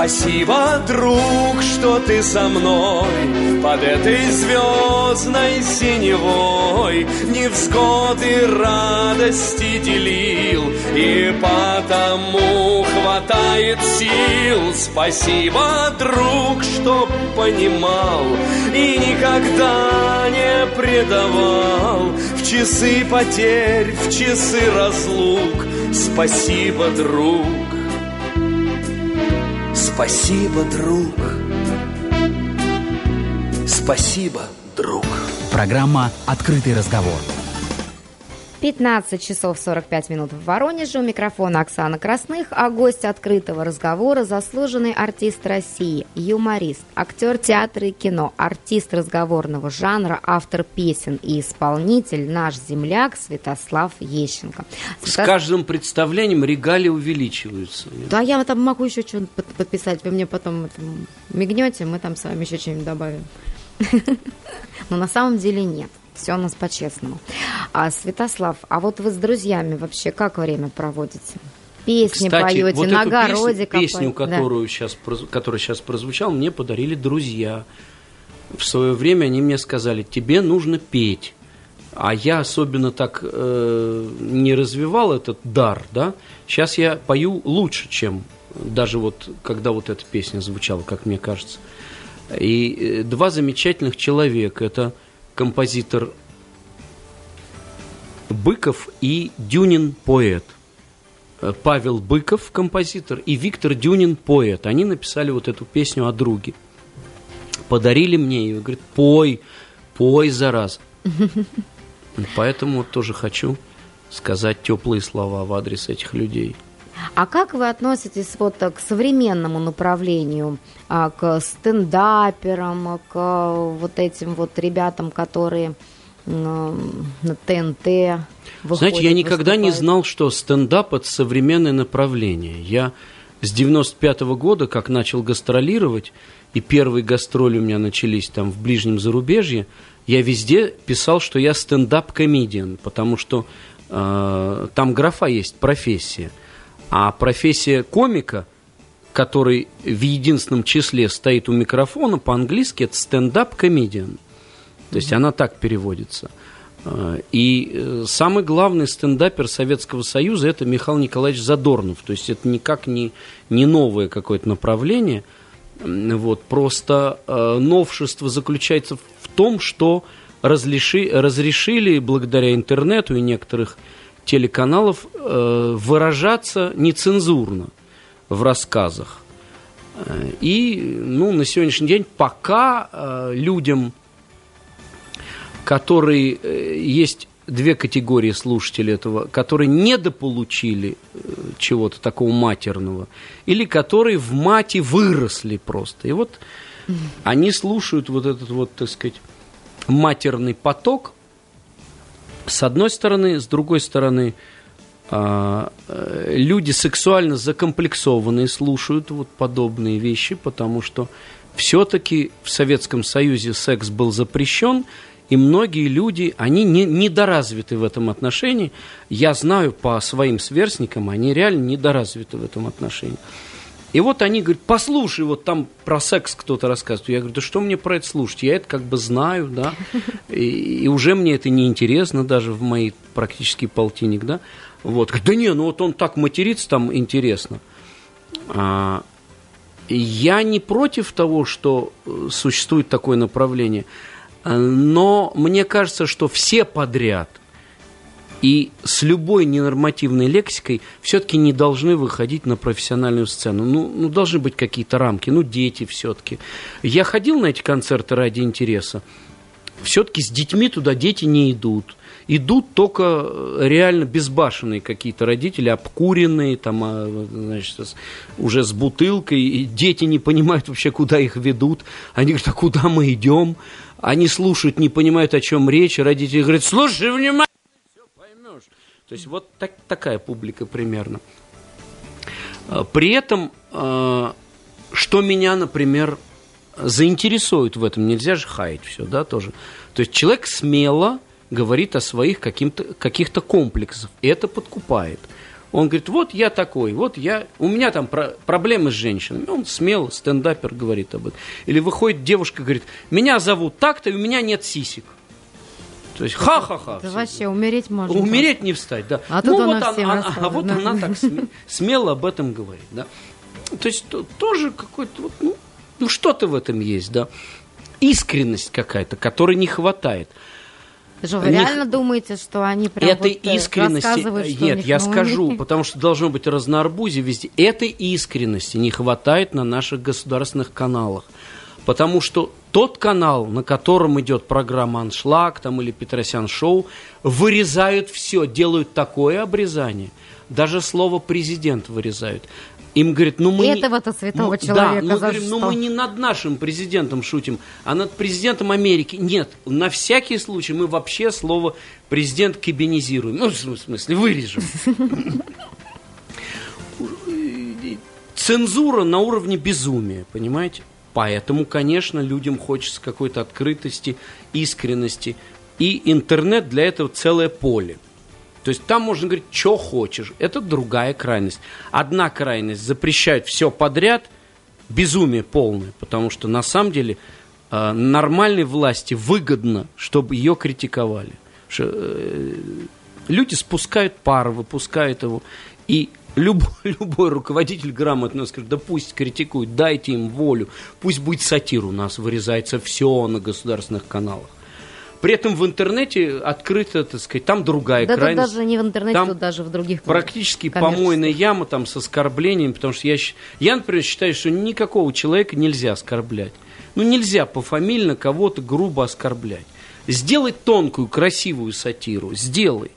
'Спасибо, друг, что ты со мной Под этой звездной синевой. Невзгоды радости делил И потому хватает сил. Спасибо, друг, что понимал И никогда не предавал. В часы потерь, в часы разлук. Спасибо, друг Спасибо, друг. Спасибо, друг. Программа «Открытый разговор». 15 часов 45 минут в Воронеже. У микрофона Оксана Красных, а гость открытого разговора – заслуженный артист России, юморист, актер театра и кино, артист разговорного жанра, автор песен и исполнитель, наш земляк Святослав Ещенко. С каждым представлением регалии увеличиваются. Да, я там могу еще что-нибудь подписать, вы мне потом мигнете, мы там с вами еще что-нибудь добавим. Но на самом деле нет. Все у нас по-честному. А, Святослав, а вот вы с друзьями вообще как время проводите? Песни Кстати, поете, вот на огороде песню, песню которую сейчас, проз- которая сейчас прозвучала, мне подарили друзья. В свое время они мне сказали, тебе нужно петь. А я особенно так э, не развивал этот дар, да. Сейчас я пою лучше, чем даже вот, когда вот эта песня звучала, как мне кажется. И э, два замечательных человека, это композитор Быков и Дюнин поэт. Э, Павел Быков, композитор, и Виктор Дюнин, поэт. Они написали вот эту песню о друге. Подарили мне ее. Говорит, пой, пой, зараз. Поэтому тоже хочу сказать теплые слова в адрес этих людей. А как вы относитесь вот к современному направлению, а, к стендаперам, к вот этим вот ребятам, которые на ТНТ выходят, Знаете, я никогда не выступают? знал, что стендап – это современное направление. Я с 95 года, как начал гастролировать, и первые гастроли у меня начались там в ближнем зарубежье, я везде писал, что я стендап-комедиан, потому что э, там графа есть, профессия. А профессия комика, который в единственном числе стоит у микрофона, по-английски это стендап-комедиан. То есть она так переводится. Э, И э, самый главный стендапер Советского Союза это Михаил Николаевич Задорнов. То есть это никак не, не новое какое-то направление. Вот, просто э, новшество заключается в том, что разреши, разрешили благодаря интернету и некоторых телеканалов э, выражаться нецензурно в рассказах. Э, И ну, на сегодняшний день пока э, людям, которые есть две категории слушателей этого, которые недополучили чего-то такого матерного, или которые в мате выросли просто. И вот они слушают вот этот вот, так сказать, матерный поток, с одной стороны, с другой стороны, а, э, люди сексуально закомплексованные слушают вот подобные вещи, потому что все-таки в Советском Союзе секс был запрещен, и многие люди, они не, недоразвиты в этом отношении. Я знаю по своим сверстникам, они реально недоразвиты в этом отношении. И вот они говорят, послушай, вот там про секс кто-то рассказывает. Я говорю, да что мне про это слушать? Я это как бы знаю, да, и, и уже мне это не интересно даже в мои практически полтинник, да. Вот, да не, ну вот он так матерится, там интересно. А, я не против того, что э, существует такое направление, э, но мне кажется, что все подряд и с любой ненормативной лексикой все-таки не должны выходить на профессиональную сцену. Ну, ну должны быть какие-то рамки, ну, дети все-таки. Я ходил на эти концерты ради интереса. Все-таки с детьми туда дети не идут. Идут только э, реально безбашенные какие-то родители, обкуренные, там, а, значит, уже с бутылкой, и дети не понимают вообще, куда их ведут. Они говорят, а куда мы идем? Они слушают, не понимают, о чем речь. Родители говорят, слушай внимательно. То есть вот так, такая публика примерно. А, при этом, а, что меня, например, заинтересует в этом, нельзя же хаять все, да, тоже. То есть человек смело говорит о своих каких-то комплексах. И это подкупает. Он говорит, вот я такой, вот я, у меня там про, проблемы с женщинами. Он смело, стендапер говорит об этом. Или выходит девушка, говорит, меня зовут так-то, и у меня нет сисек. То есть ха-ха-ха. Да вообще умереть можно. Умереть не встать, да. А ну, тут вот она, всем она, а вот да. она так смело об этом говорит, да. То есть тоже какой-то вот, ну, ну что-то в этом есть, да. Искренность какая-то, которой не хватает. Же вы реально думаете, что они прям Этой вот э, искренности, что нет, я скажу, потому что должно быть разноарбузие везде. Этой искренности не хватает на наших государственных каналах. Потому что тот канал, на котором идет программа «Аншлаг» там, или «Петросян Шоу», вырезают все, делают такое обрезание. Даже слово «президент» вырезают. Им говорят, ну мы... Этого-то святого ну, человека Да, мы говорим, ну что? мы не над нашим президентом шутим, а над президентом Америки. Нет, на всякий случай мы вообще слово президент кабинизируем. Ну, в смысле, вырежем. Цензура на уровне безумия, понимаете? Поэтому, конечно, людям хочется какой-то открытости, искренности. И интернет для этого целое поле. То есть там можно говорить, что хочешь. Это другая крайность. Одна крайность запрещает все подряд, безумие полное, потому что на самом деле э, нормальной власти выгодно, чтобы ее критиковали. Э, люди спускают пар, выпускают его, и любой, любой руководитель грамотно скажет, да пусть критикуют, дайте им волю, пусть будет сатир у нас, вырезается все на государственных каналах. При этом в интернете открыто, так сказать, там другая Да крайность. даже не в интернете, Там тут даже в других Практически помойная яма там с оскорблениями, потому что я, я, например, считаю, что никакого человека нельзя оскорблять. Ну, нельзя пофамильно кого-то грубо оскорблять. Сделай тонкую, красивую сатиру, сделай.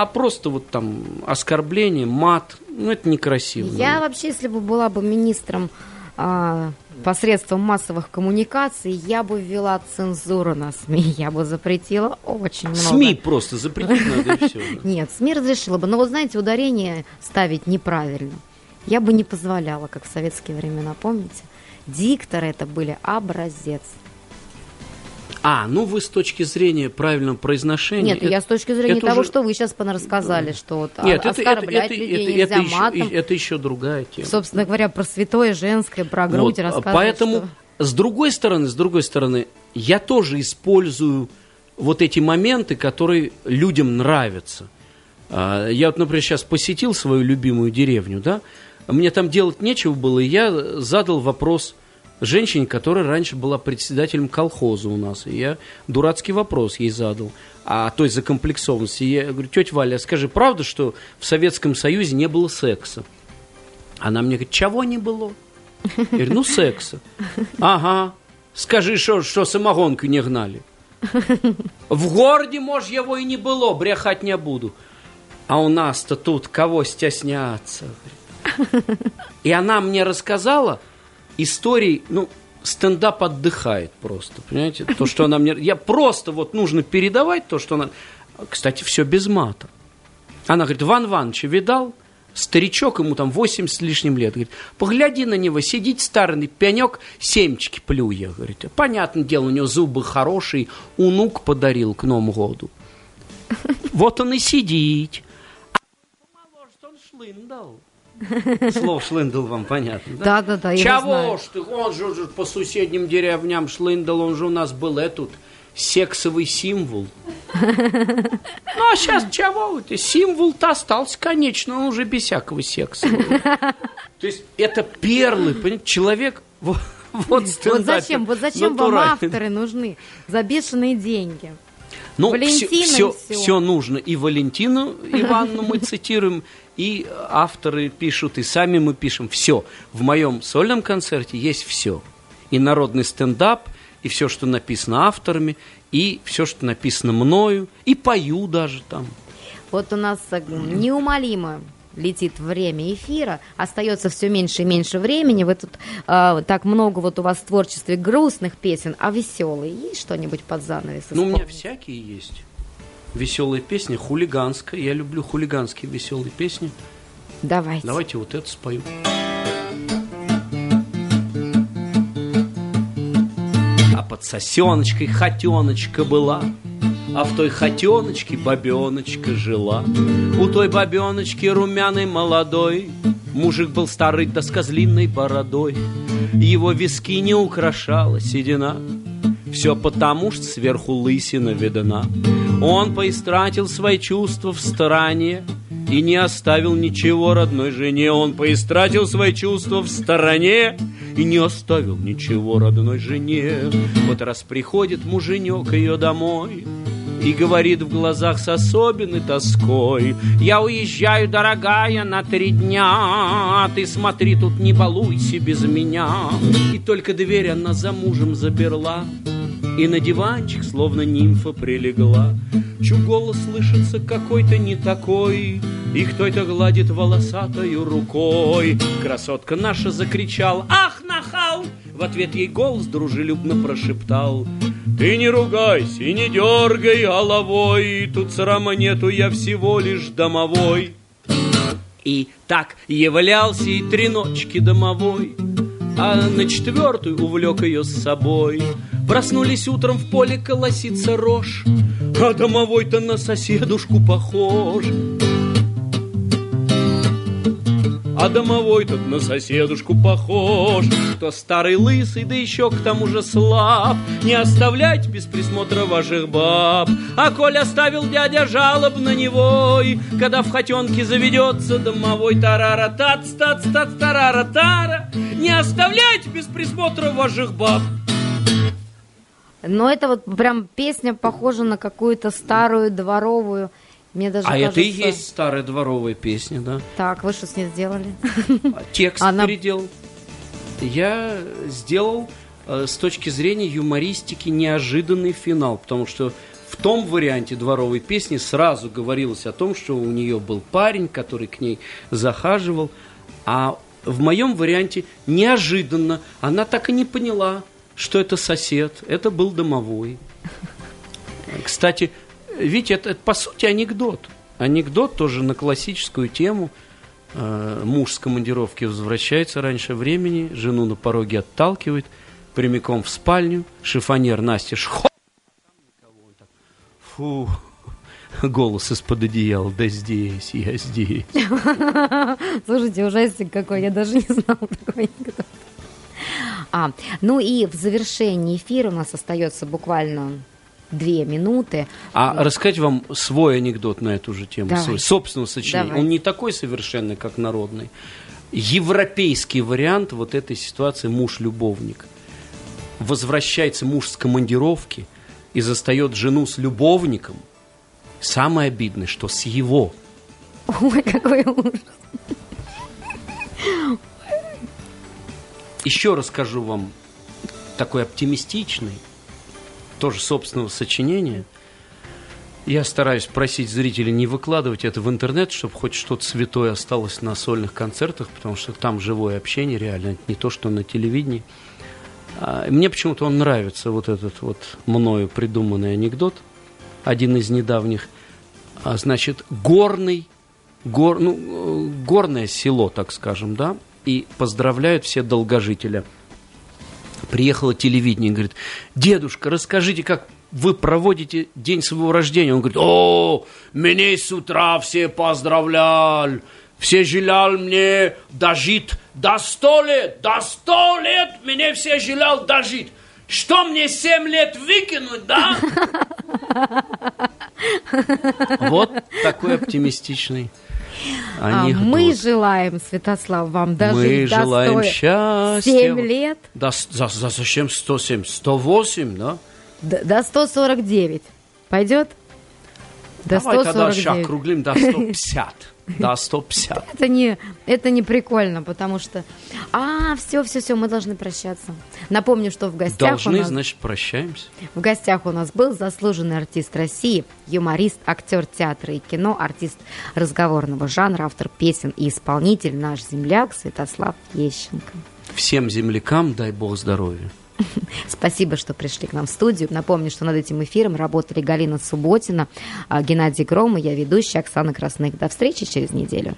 А просто вот там оскорбление, мат, ну, это некрасиво. Я вообще, если бы была бы министром а, посредством массовых коммуникаций, я бы ввела цензуру на СМИ, я бы запретила очень много. СМИ просто запретить надо и все. Нет, СМИ разрешила бы, но вот знаете, ударение ставить неправильно. Я бы не позволяла, как в советские времена, помните? Дикторы это были образец. А, ну вы с точки зрения правильного произношения... Нет, это- я с точки зрения это того, уже- что вы сейчас рассказали, что вот Нет, а- это, это, оскорблять это, людей это- нельзя это еще, матом. это еще другая тема. Собственно говоря, про святое женское, про грудь Вот, а рассказывать. Поэтому, что- с другой стороны, с другой стороны, я тоже использую вот эти моменты, которые людям нравятся. А, Я вот, например, сейчас посетил свою любимую деревню, да, мне там делать нечего было, и я задал вопрос женщине, которая раньше была председателем колхоза у нас. И я дурацкий вопрос ей задал о той закомплексованности. Я говорю, тетя Валя, скажи, правда, что в Советском Союзе не было секса? Она мне говорит, чего не было? Я говорю, ну, секса. Ага. Скажи, что, что самогонку не гнали. В городе, может, его и не было, брехать не буду. А у нас-то тут кого стесняться? И она мне рассказала истории, ну, стендап отдыхает просто, понимаете? То, что она мне... Я просто вот нужно передавать то, что она... Кстати, все без мата. Она говорит, Ван Вановича видал? Старичок, ему там 80 с лишним лет. Говорит, погляди на него, сидит старый пенек, семечки плюя. Говорит, понятное дело, у него зубы хорошие, унук подарил к Новому году. Вот он и сидит. А он шлындал. Слово шлындал вам понятно, да? Да, да, Чего ж ты, он же, же по соседним деревням шлындал, он же у нас был этот сексовый символ. Ну, а сейчас чего? Символ-то остался, конечно, он уже без всякого секса. То есть это перлы, понимаете, человек... Вот, вот, Вот зачем, вот зачем вам авторы нужны за бешеные деньги? Ну, все, и всё. все нужно. И Валентину Ивановну мы цитируем, и авторы пишут, и сами мы пишем. Все. В моем сольном концерте есть все. И народный стендап, и все, что написано авторами, и все, что написано мною, и пою даже там. Вот у нас э, неумолимо летит время эфира, остается все меньше и меньше времени. Вы тут э, так много вот у вас в творчестве грустных песен, а веселые есть что-нибудь под занавес? Ну, у меня исполнить? всякие есть. Веселые песни, хулиганская. Я люблю хулиганские веселые песни. Давайте. Давайте вот это спою. А под сосеночкой хотеночка была, а в той хотеночке бабеночка жила. У той бабеночки румяной молодой Мужик был старый да с козлиной бородой Его виски не украшала седина все потому, что сверху лысина видна. Он поистратил свои чувства в стороне И не оставил ничего родной жене. Он поистратил свои чувства в стороне И не оставил ничего родной жене. Вот раз приходит муженек ее домой и говорит в глазах с особенной тоской Я уезжаю, дорогая, на три дня А ты смотри, тут не балуйся без меня И только дверь она за мужем заперла и на диванчик, словно нимфа, прилегла. Чу голос слышится какой-то не такой, И кто-то гладит волосатою рукой. Красотка наша закричала «Ах, нахал!» В ответ ей голос дружелюбно прошептал Ты не ругайся и не дергай головой, Тут срама нету, я всего лишь домовой. И так являлся и три ночки домовой, А на четвертую увлек ее с собой. Проснулись утром в поле колосится рожь, А домовой-то на соседушку похож. А домовой тут на соседушку похож Кто старый лысый, да еще к тому же слаб. Не оставляйте без присмотра ваших баб. А коль оставил дядя жалоб на него и Когда в хотенке заведется домовой тарара тац тац тац тарара тара. Не оставляйте без присмотра ваших баб Но это вот прям песня похожа на какую-то старую дворовую. Мне даже А это и кажется- есть старая дворовая песня, да? Так, вы что с ней сделали? А Текст Она- переделал. Я сделал э, с точки зрения юмористики неожиданный финал, потому что в том варианте дворовой песни сразу говорилось о том, что у нее был парень, который к ней захаживал, а в моем варианте неожиданно она так и не поняла, что это сосед, это был домовой. Кстати, Витя, это, это по сути анекдот. Анекдот тоже на классическую тему. Э, муж с командировки возвращается раньше времени, жену на пороге отталкивает, прямиком в спальню, шифонер Настя шхо... Фу, голос из-под одеяла, да здесь, я здесь. Слушайте, ужастик какой, я даже не знала такой анекдот. А, ну и в завершении эфира у нас остается буквально две минуты. А рассказать вам свой анекдот на эту же тему, Давай. свой собственного сочинения. Давай. Он не такой совершенный, как народный. Европейский вариант вот этой ситуации муж-любовник. Возвращается муж с командировки и застает жену с любовником. Самое обидное, что с его. Ой, какой ужас. Еще расскажу вам такой оптимистичный. тоже собственного сочинения. Я стараюсь просить зрителей не выкладывать это в интернет, чтобы хоть что-то святое осталось на сольных концертах, потому что там живое общение реально, это не то, что на телевидении. А, Мне почему-то он нравится, вот этот вот мною придуманный анекдот, один из недавних. А, Значит, горный, гор, ну, э, горное село, так скажем, да, и поздравляют все долгожителя. Приехало телевидение говорит, дедушка, расскажите, как вы проводите день своего рождения? Он говорит, о, меня с утра все поздравляли, все желали мне дожить до сто лет, до сто лет мне все желали дожить. Что мне семь лет выкинуть, да? Вот такой оптимистичный А анекдот. мы желаем, Святослав, вам Мы дожить до желаем 100 счастья. 7 лет, с- за, за зачем 107? 108, да? до, до 149. Пойдет? До Давай тогда 149. ща округлим до 150. До 150. Это не, это не прикольно, потому что... А, все, все, все, мы должны прощаться. Напомню, что в гостях, у Должны, нас, значит, прощаемся. в гостях у нас был заслуженный артист России, юморист, актер театра и кино, артист разговорного жанра, автор песен и исполнитель наш земляк Святослав Ещенко. Всем землякам дай бог здоровья. Спасибо, что пришли к нам в студию. Напомню, что над этим эфиром работали Галина Субботина, а, Геннадий Гром и я ведущая Оксана Красных. До встречи через неделю.